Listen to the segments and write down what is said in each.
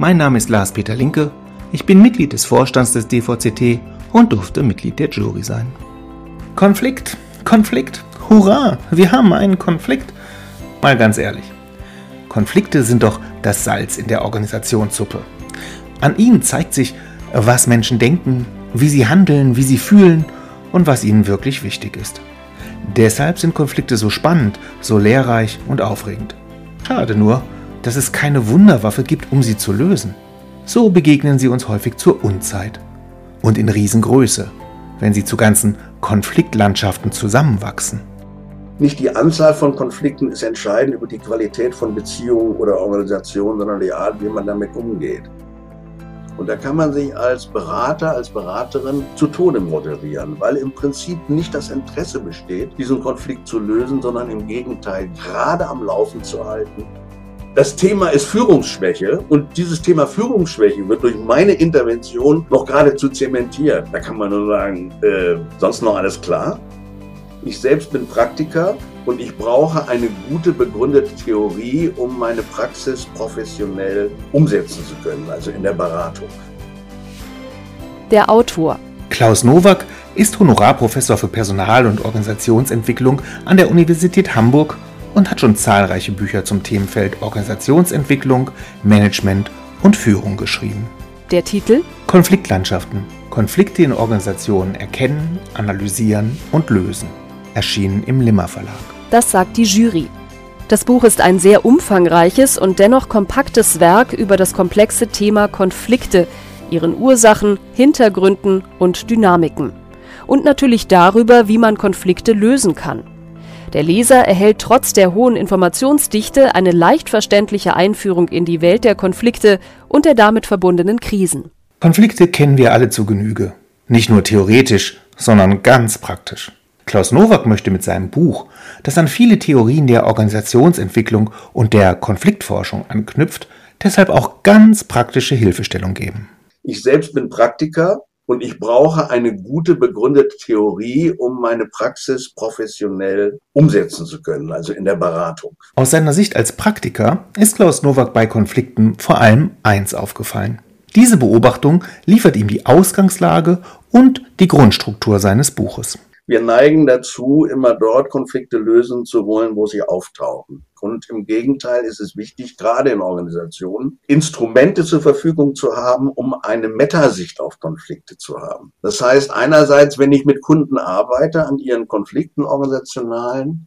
Mein Name ist Lars-Peter Linke, ich bin Mitglied des Vorstands des DVCT und durfte Mitglied der Jury sein. Konflikt, Konflikt, hurra, wir haben einen Konflikt. Mal ganz ehrlich, Konflikte sind doch das Salz in der Organisationssuppe. An ihnen zeigt sich, was Menschen denken, wie sie handeln, wie sie fühlen und was ihnen wirklich wichtig ist. Deshalb sind Konflikte so spannend, so lehrreich und aufregend. Schade nur, dass es keine Wunderwaffe gibt, um sie zu lösen. So begegnen sie uns häufig zur Unzeit und in Riesengröße, wenn sie zu ganzen Konfliktlandschaften zusammenwachsen. Nicht die Anzahl von Konflikten ist entscheidend über die Qualität von Beziehungen oder Organisationen, sondern die Art, wie man damit umgeht. Und da kann man sich als Berater, als Beraterin zu Tode moderieren, weil im Prinzip nicht das Interesse besteht, diesen Konflikt zu lösen, sondern im Gegenteil gerade am Laufen zu halten. Das Thema ist Führungsschwäche und dieses Thema Führungsschwäche wird durch meine Intervention noch geradezu zementiert. Da kann man nur sagen, äh, sonst noch alles klar? Ich selbst bin Praktiker und ich brauche eine gute begründete Theorie, um meine Praxis professionell umsetzen zu können, also in der Beratung. Der Autor Klaus Nowak ist Honorarprofessor für Personal- und Organisationsentwicklung an der Universität Hamburg und hat schon zahlreiche Bücher zum Themenfeld Organisationsentwicklung, Management und Führung geschrieben. Der Titel Konfliktlandschaften. Konflikte in Organisationen erkennen, analysieren und lösen. Erschienen im Limmer Verlag. Das sagt die Jury. Das Buch ist ein sehr umfangreiches und dennoch kompaktes Werk über das komplexe Thema Konflikte, ihren Ursachen, Hintergründen und Dynamiken. Und natürlich darüber, wie man Konflikte lösen kann. Der Leser erhält trotz der hohen Informationsdichte eine leicht verständliche Einführung in die Welt der Konflikte und der damit verbundenen Krisen. Konflikte kennen wir alle zu Genüge. Nicht nur theoretisch, sondern ganz praktisch. Klaus Nowak möchte mit seinem Buch, das an viele Theorien der Organisationsentwicklung und der Konfliktforschung anknüpft, deshalb auch ganz praktische Hilfestellung geben. Ich selbst bin Praktiker und ich brauche eine gute begründete Theorie, um meine Praxis professionell umsetzen zu können, also in der Beratung. Aus seiner Sicht als Praktiker ist Klaus Nowak bei Konflikten vor allem eins aufgefallen. Diese Beobachtung liefert ihm die Ausgangslage und die Grundstruktur seines Buches. Wir neigen dazu, immer dort Konflikte lösen zu wollen, wo sie auftauchen. Und im Gegenteil ist es wichtig, gerade in Organisationen, Instrumente zur Verfügung zu haben, um eine Metasicht auf Konflikte zu haben. Das heißt, einerseits, wenn ich mit Kunden arbeite an ihren Konflikten organisationalen,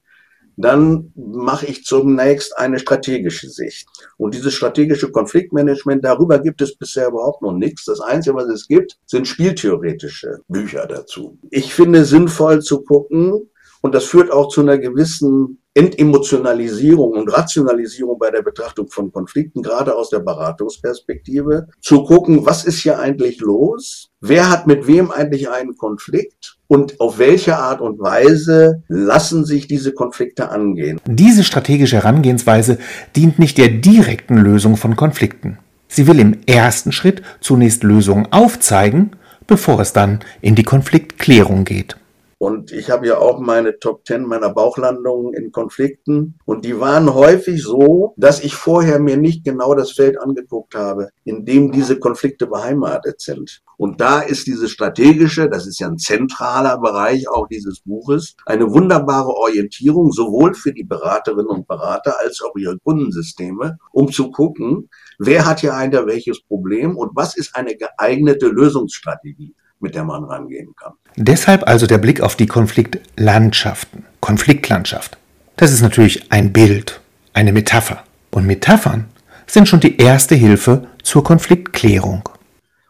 dann mache ich zunächst eine strategische Sicht. Und dieses strategische Konfliktmanagement, darüber gibt es bisher überhaupt noch nichts. Das Einzige, was es gibt, sind spieltheoretische Bücher dazu. Ich finde sinnvoll zu gucken, und das führt auch zu einer gewissen Entemotionalisierung und Rationalisierung bei der Betrachtung von Konflikten, gerade aus der Beratungsperspektive, zu gucken, was ist hier eigentlich los? Wer hat mit wem eigentlich einen Konflikt? Und auf welche Art und Weise lassen sich diese Konflikte angehen? Diese strategische Herangehensweise dient nicht der direkten Lösung von Konflikten. Sie will im ersten Schritt zunächst Lösungen aufzeigen, bevor es dann in die Konfliktklärung geht. Und ich habe ja auch meine Top Ten meiner Bauchlandungen in Konflikten. Und die waren häufig so, dass ich vorher mir nicht genau das Feld angeguckt habe, in dem diese Konflikte beheimatet sind. Und da ist diese strategische, das ist ja ein zentraler Bereich auch dieses Buches, eine wunderbare Orientierung sowohl für die Beraterinnen und Berater als auch ihre Kundensysteme, um zu gucken, wer hat hier ein welches Problem und was ist eine geeignete Lösungsstrategie mit der man rangehen kann. Deshalb also der Blick auf die Konfliktlandschaften, Konfliktlandschaft. Das ist natürlich ein Bild, eine Metapher. Und Metaphern sind schon die erste Hilfe zur Konfliktklärung.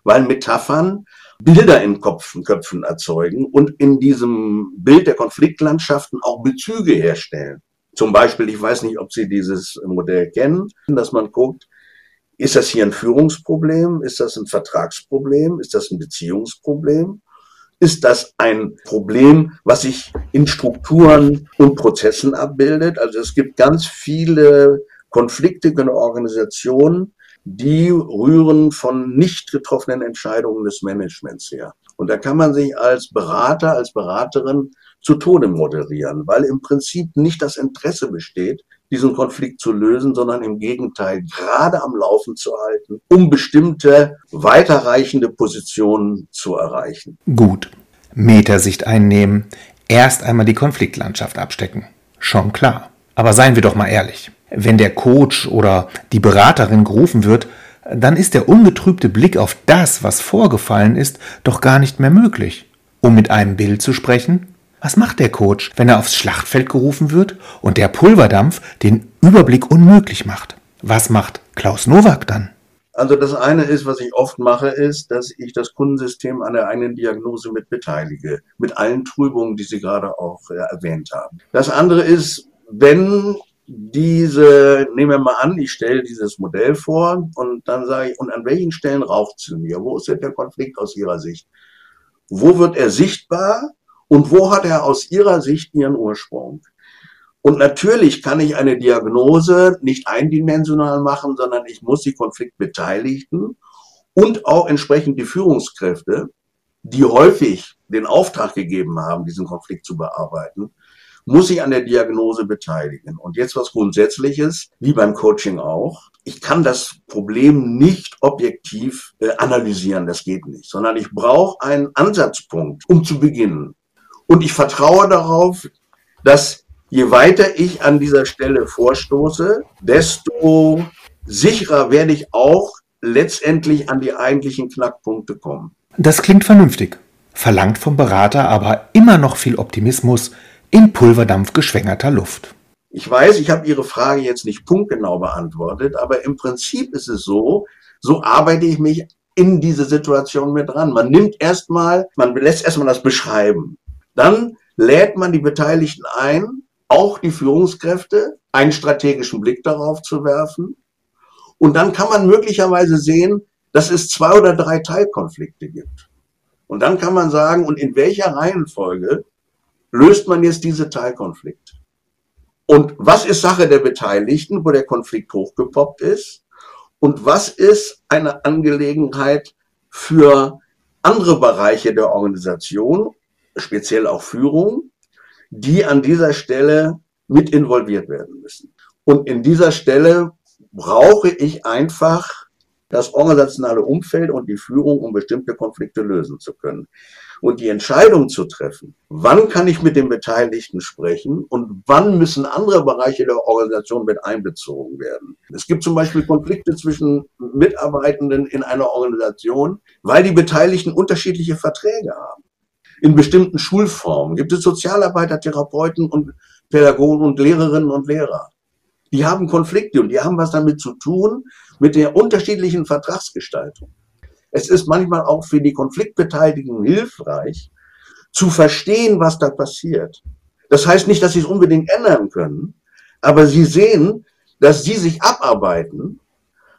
Weil Metaphern Bilder in Köpfen, Köpfen erzeugen und in diesem Bild der Konfliktlandschaften auch Bezüge herstellen. Zum Beispiel, ich weiß nicht, ob Sie dieses Modell kennen, dass man guckt, Ist das hier ein Führungsproblem? Ist das ein Vertragsproblem? Ist das ein Beziehungsproblem? Ist das ein Problem, was sich in Strukturen und Prozessen abbildet? Also es gibt ganz viele Konflikte in Organisationen, die rühren von nicht getroffenen Entscheidungen des Managements her. Und da kann man sich als Berater, als Beraterin zu Tode moderieren, weil im Prinzip nicht das Interesse besteht, diesen Konflikt zu lösen, sondern im Gegenteil gerade am Laufen zu halten, um bestimmte weiterreichende Positionen zu erreichen. Gut. Metasicht einnehmen, erst einmal die Konfliktlandschaft abstecken. Schon klar. Aber seien wir doch mal ehrlich. Wenn der Coach oder die Beraterin gerufen wird, dann ist der ungetrübte Blick auf das, was vorgefallen ist, doch gar nicht mehr möglich. Um mit einem Bild zu sprechen, was macht der Coach, wenn er aufs Schlachtfeld gerufen wird und der Pulverdampf den Überblick unmöglich macht? Was macht Klaus Nowak dann? Also das eine ist, was ich oft mache, ist, dass ich das Kundensystem an der eigenen Diagnose mit beteilige, mit allen Trübungen, die Sie gerade auch äh, erwähnt haben. Das andere ist, wenn diese, nehmen wir mal an, ich stelle dieses Modell vor und dann sage ich, und an welchen Stellen raucht es mir? Wo ist denn der Konflikt aus Ihrer Sicht? Wo wird er sichtbar und wo hat er aus Ihrer Sicht Ihren Ursprung? Und natürlich kann ich eine Diagnose nicht eindimensional machen, sondern ich muss die Konfliktbeteiligten und auch entsprechend die Führungskräfte, die häufig den Auftrag gegeben haben, diesen Konflikt zu bearbeiten, muss ich an der Diagnose beteiligen. Und jetzt was Grundsätzliches, wie beim Coaching auch. Ich kann das Problem nicht objektiv äh, analysieren, das geht nicht, sondern ich brauche einen Ansatzpunkt, um zu beginnen. Und ich vertraue darauf, dass je weiter ich an dieser Stelle vorstoße, desto sicherer werde ich auch letztendlich an die eigentlichen Knackpunkte kommen. Das klingt vernünftig, verlangt vom Berater aber immer noch viel Optimismus in Pulverdampf geschwängerter Luft. Ich weiß, ich habe Ihre Frage jetzt nicht punktgenau beantwortet, aber im Prinzip ist es so, so arbeite ich mich in diese Situation mit dran. Man nimmt erstmal, man lässt erstmal das beschreiben. Dann lädt man die Beteiligten ein, auch die Führungskräfte, einen strategischen Blick darauf zu werfen. Und dann kann man möglicherweise sehen, dass es zwei oder drei Teilkonflikte gibt. Und dann kann man sagen, und in welcher Reihenfolge löst man jetzt diese Teilkonflikte? Und was ist Sache der Beteiligten, wo der Konflikt hochgepoppt ist? Und was ist eine Angelegenheit für andere Bereiche der Organisation speziell auch Führung, die an dieser Stelle mit involviert werden müssen. Und in dieser Stelle brauche ich einfach das organisationale Umfeld und die Führung, um bestimmte Konflikte lösen zu können. Und die Entscheidung zu treffen, wann kann ich mit den Beteiligten sprechen und wann müssen andere Bereiche der Organisation mit einbezogen werden. Es gibt zum Beispiel Konflikte zwischen Mitarbeitenden in einer Organisation, weil die Beteiligten unterschiedliche Verträge haben in bestimmten Schulformen gibt es Sozialarbeiter, Therapeuten und Pädagogen und Lehrerinnen und Lehrer. Die haben Konflikte und die haben was damit zu tun mit der unterschiedlichen Vertragsgestaltung. Es ist manchmal auch für die Konfliktbeteiligten hilfreich, zu verstehen, was da passiert. Das heißt nicht, dass sie es unbedingt ändern können, aber sie sehen, dass sie sich abarbeiten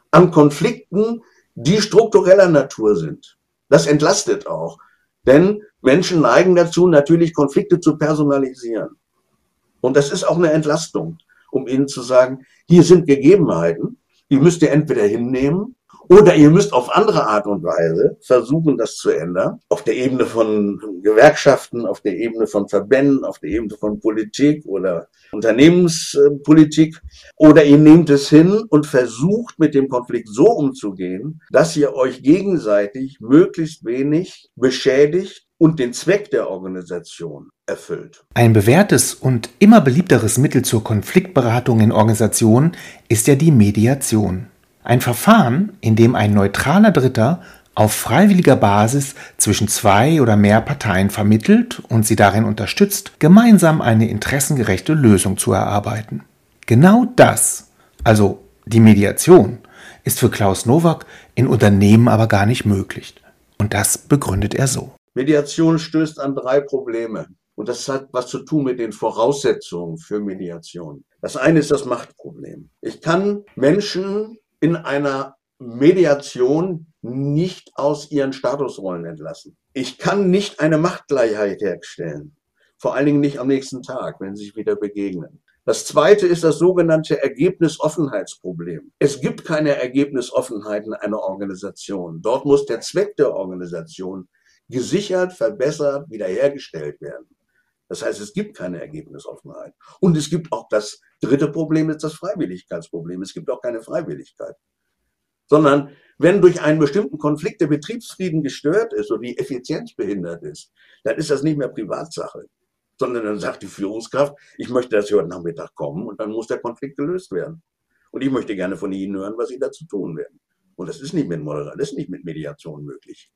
an Konflikten, die struktureller Natur sind. Das entlastet auch. Denn Menschen neigen dazu, natürlich Konflikte zu personalisieren. Und das ist auch eine Entlastung, um ihnen zu sagen, hier sind Gegebenheiten, die müsst ihr entweder hinnehmen oder ihr müsst auf andere Art und Weise versuchen, das zu ändern. Auf der Ebene von Gewerkschaften, auf der Ebene von Verbänden, auf der Ebene von Politik oder Unternehmenspolitik. Oder ihr nehmt es hin und versucht mit dem Konflikt so umzugehen, dass ihr euch gegenseitig möglichst wenig beschädigt und den Zweck der Organisation erfüllt. Ein bewährtes und immer beliebteres Mittel zur Konfliktberatung in Organisationen ist ja die Mediation. Ein Verfahren, in dem ein neutraler Dritter auf freiwilliger Basis zwischen zwei oder mehr Parteien vermittelt und sie darin unterstützt, gemeinsam eine interessengerechte Lösung zu erarbeiten. Genau das, also die Mediation, ist für Klaus Nowak in Unternehmen aber gar nicht möglich. Und das begründet er so. Mediation stößt an drei Probleme. Und das hat was zu tun mit den Voraussetzungen für Mediation. Das eine ist das Machtproblem. Ich kann Menschen in einer Mediation nicht aus ihren Statusrollen entlassen. Ich kann nicht eine Machtgleichheit herstellen. Vor allen Dingen nicht am nächsten Tag, wenn sie sich wieder begegnen. Das zweite ist das sogenannte Ergebnisoffenheitsproblem. Es gibt keine Ergebnisoffenheit in einer Organisation. Dort muss der Zweck der Organisation gesichert, verbessert, wiederhergestellt werden. Das heißt, es gibt keine Ergebnisoffenheit. Und es gibt auch das dritte Problem, ist das Freiwilligkeitsproblem. Es gibt auch keine Freiwilligkeit. Sondern wenn durch einen bestimmten Konflikt der Betriebsfrieden gestört ist oder die Effizienz behindert ist, dann ist das nicht mehr Privatsache sondern dann sagt die Führungskraft, ich möchte, dass Sie heute Nachmittag kommen und dann muss der Konflikt gelöst werden. Und ich möchte gerne von Ihnen hören, was Sie dazu tun werden. Und das ist nicht mit Moderation, das ist nicht mit Mediation möglich.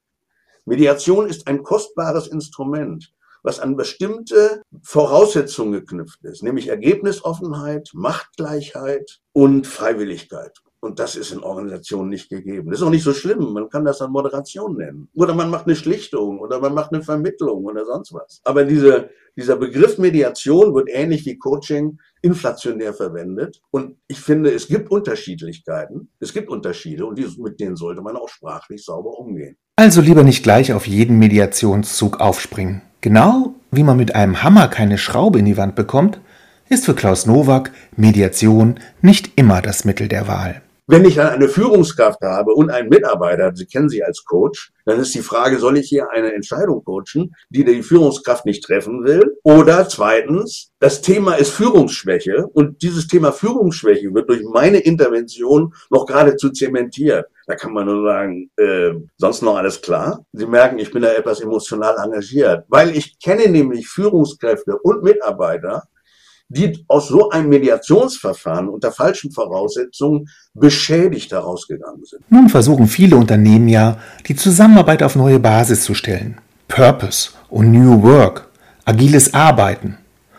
Mediation ist ein kostbares Instrument, was an bestimmte Voraussetzungen geknüpft ist, nämlich Ergebnisoffenheit, Machtgleichheit und Freiwilligkeit. Und das ist in Organisationen nicht gegeben. Das ist auch nicht so schlimm. Man kann das dann Moderation nennen. Oder man macht eine Schlichtung oder man macht eine Vermittlung oder sonst was. Aber diese, dieser Begriff Mediation wird ähnlich wie Coaching inflationär verwendet. Und ich finde, es gibt Unterschiedlichkeiten. Es gibt Unterschiede und die, mit denen sollte man auch sprachlich sauber umgehen. Also lieber nicht gleich auf jeden Mediationszug aufspringen. Genau wie man mit einem Hammer keine Schraube in die Wand bekommt, ist für Klaus Nowak Mediation nicht immer das Mittel der Wahl. Wenn ich dann eine Führungskraft habe und einen Mitarbeiter, Sie kennen sie als Coach, dann ist die Frage, soll ich hier eine Entscheidung coachen, die die Führungskraft nicht treffen will? Oder zweitens, das Thema ist Führungsschwäche und dieses Thema Führungsschwäche wird durch meine Intervention noch geradezu zementiert. Da kann man nur sagen, äh, sonst noch alles klar. Sie merken, ich bin da etwas emotional engagiert, weil ich kenne nämlich Führungskräfte und Mitarbeiter, die aus so einem Mediationsverfahren unter falschen Voraussetzungen beschädigt herausgegangen sind. Nun versuchen viele Unternehmen ja, die Zusammenarbeit auf neue Basis zu stellen. Purpose und New Work, agiles Arbeiten.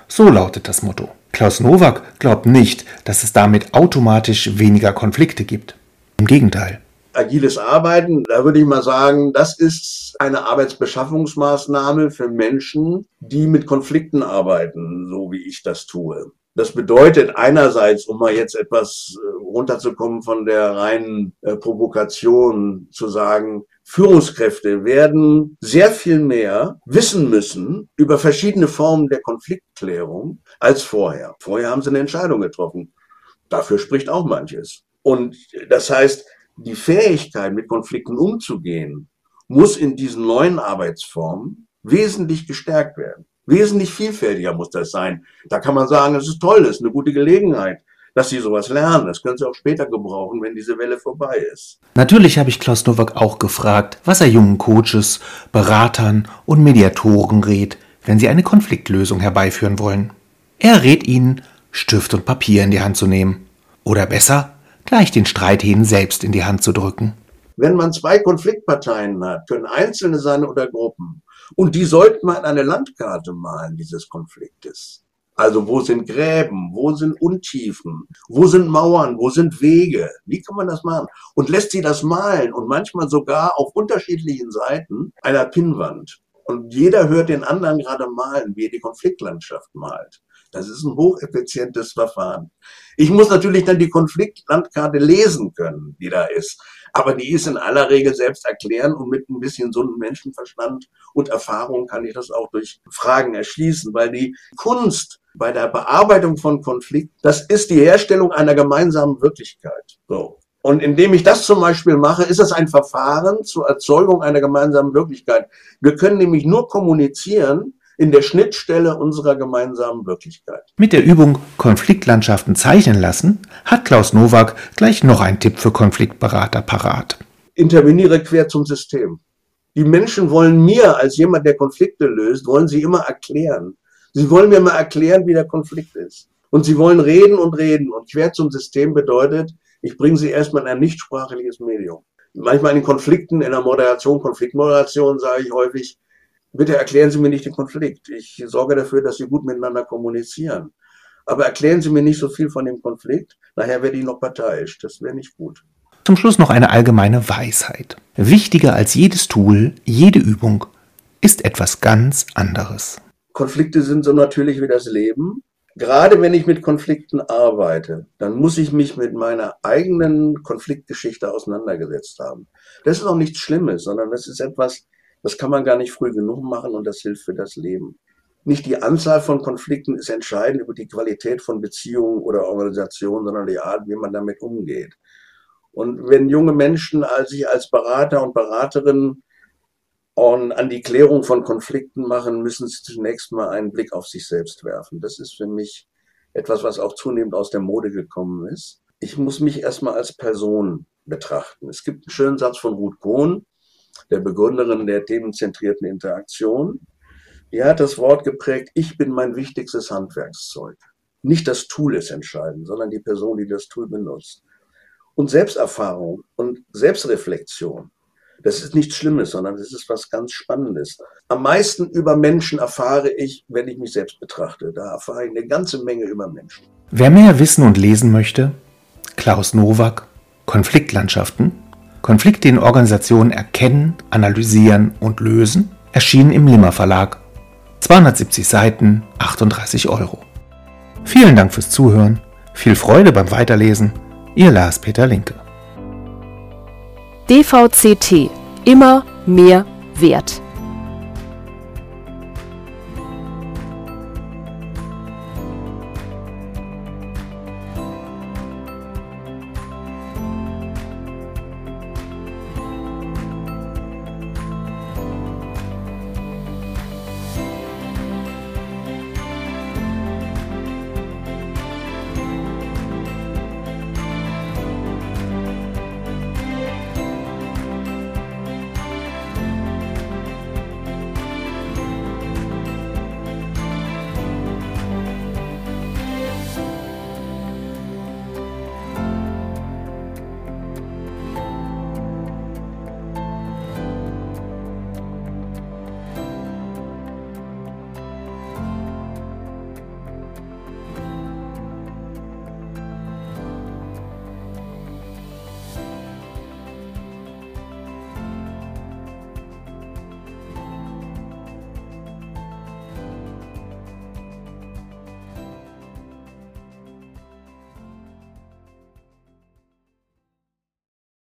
So lautet das Motto. Klaus Nowak glaubt nicht, dass es damit automatisch weniger Konflikte gibt. Im Gegenteil agiles Arbeiten, da würde ich mal sagen, das ist eine Arbeitsbeschaffungsmaßnahme für Menschen, die mit Konflikten arbeiten, so wie ich das tue. Das bedeutet einerseits, um mal jetzt etwas äh, runterzukommen von der reinen äh, Provokation, zu sagen, Führungskräfte werden sehr viel mehr wissen müssen über verschiedene Formen der Konfliktklärung als vorher. Vorher haben sie eine Entscheidung getroffen. Dafür spricht auch manches. Und das heißt, die Fähigkeit, mit Konflikten umzugehen, muss in diesen neuen Arbeitsformen wesentlich gestärkt werden. Wesentlich vielfältiger muss das sein. Da kann man sagen, es ist toll, es ist eine gute Gelegenheit, dass Sie sowas lernen. Das können Sie auch später gebrauchen, wenn diese Welle vorbei ist. Natürlich habe ich Klaus Nowak auch gefragt, was er jungen Coaches, Beratern und Mediatoren rät, wenn sie eine Konfliktlösung herbeiführen wollen. Er rät ihnen, Stift und Papier in die Hand zu nehmen. Oder besser, gleich den Streithähnen selbst in die Hand zu drücken. Wenn man zwei Konfliktparteien hat, können Einzelne sein oder Gruppen. Und die sollten man eine Landkarte malen dieses Konfliktes. Also wo sind Gräben, wo sind Untiefen, wo sind Mauern, wo sind Wege? Wie kann man das machen? Und lässt sie das malen und manchmal sogar auf unterschiedlichen Seiten einer Pinnwand. Und jeder hört den anderen gerade malen, wie er die Konfliktlandschaft malt. Das ist ein hocheffizientes Verfahren. Ich muss natürlich dann die Konfliktlandkarte lesen können, die da ist. Aber die ist in aller Regel selbst erklären und mit ein bisschen einem Menschenverstand und Erfahrung kann ich das auch durch Fragen erschließen, weil die Kunst bei der Bearbeitung von Konflikt, das ist die Herstellung einer gemeinsamen Wirklichkeit. So. Und indem ich das zum Beispiel mache, ist es ein Verfahren zur Erzeugung einer gemeinsamen Wirklichkeit. Wir können nämlich nur kommunizieren, in der Schnittstelle unserer gemeinsamen Wirklichkeit. Mit der Übung Konfliktlandschaften zeichnen lassen hat Klaus Nowak gleich noch einen Tipp für Konfliktberater parat. Interveniere quer zum System. Die Menschen wollen mir als jemand, der Konflikte löst, wollen sie immer erklären. Sie wollen mir mal erklären, wie der Konflikt ist. Und sie wollen reden und reden. Und quer zum System bedeutet, ich bringe sie erstmal in ein nichtsprachliches Medium. Manchmal in Konflikten, in der Moderation, Konfliktmoderation sage ich häufig, bitte erklären Sie mir nicht den Konflikt. Ich sorge dafür, dass Sie gut miteinander kommunizieren. Aber erklären Sie mir nicht so viel von dem Konflikt, nachher werde ich noch parteiisch. Das wäre nicht gut. Zum Schluss noch eine allgemeine Weisheit. Wichtiger als jedes Tool, jede Übung ist etwas ganz anderes. Konflikte sind so natürlich wie das Leben. gerade wenn ich mit Konflikten arbeite, dann muss ich mich mit meiner eigenen Konfliktgeschichte auseinandergesetzt haben. Das ist auch nichts Schlimmes, sondern das ist etwas, das kann man gar nicht früh genug machen und das hilft für das Leben. Nicht die Anzahl von Konflikten ist entscheidend über die Qualität von Beziehungen oder Organisationen, sondern die Art, wie man damit umgeht. Und wenn junge Menschen sich als Berater und Beraterin an die Klärung von Konflikten machen, müssen sie zunächst mal einen Blick auf sich selbst werfen. Das ist für mich etwas, was auch zunehmend aus der Mode gekommen ist. Ich muss mich erstmal als Person betrachten. Es gibt einen schönen Satz von Ruth Kohn, der Begründerin der themenzentrierten Interaktion. Die hat das Wort geprägt, ich bin mein wichtigstes Handwerkszeug. Nicht das Tool ist entscheidend, sondern die Person, die das Tool benutzt. Und Selbsterfahrung und Selbstreflexion das ist nichts Schlimmes, sondern das ist was ganz Spannendes. Am meisten über Menschen erfahre ich, wenn ich mich selbst betrachte. Da erfahre ich eine ganze Menge über Menschen. Wer mehr wissen und lesen möchte, Klaus Nowak, Konfliktlandschaften, Konflikte in Organisationen erkennen, analysieren und lösen, erschienen im Limmer Verlag. 270 Seiten, 38 Euro. Vielen Dank fürs Zuhören, viel Freude beim Weiterlesen. Ihr Lars Peter Linke. DVCT. Immer mehr Wert.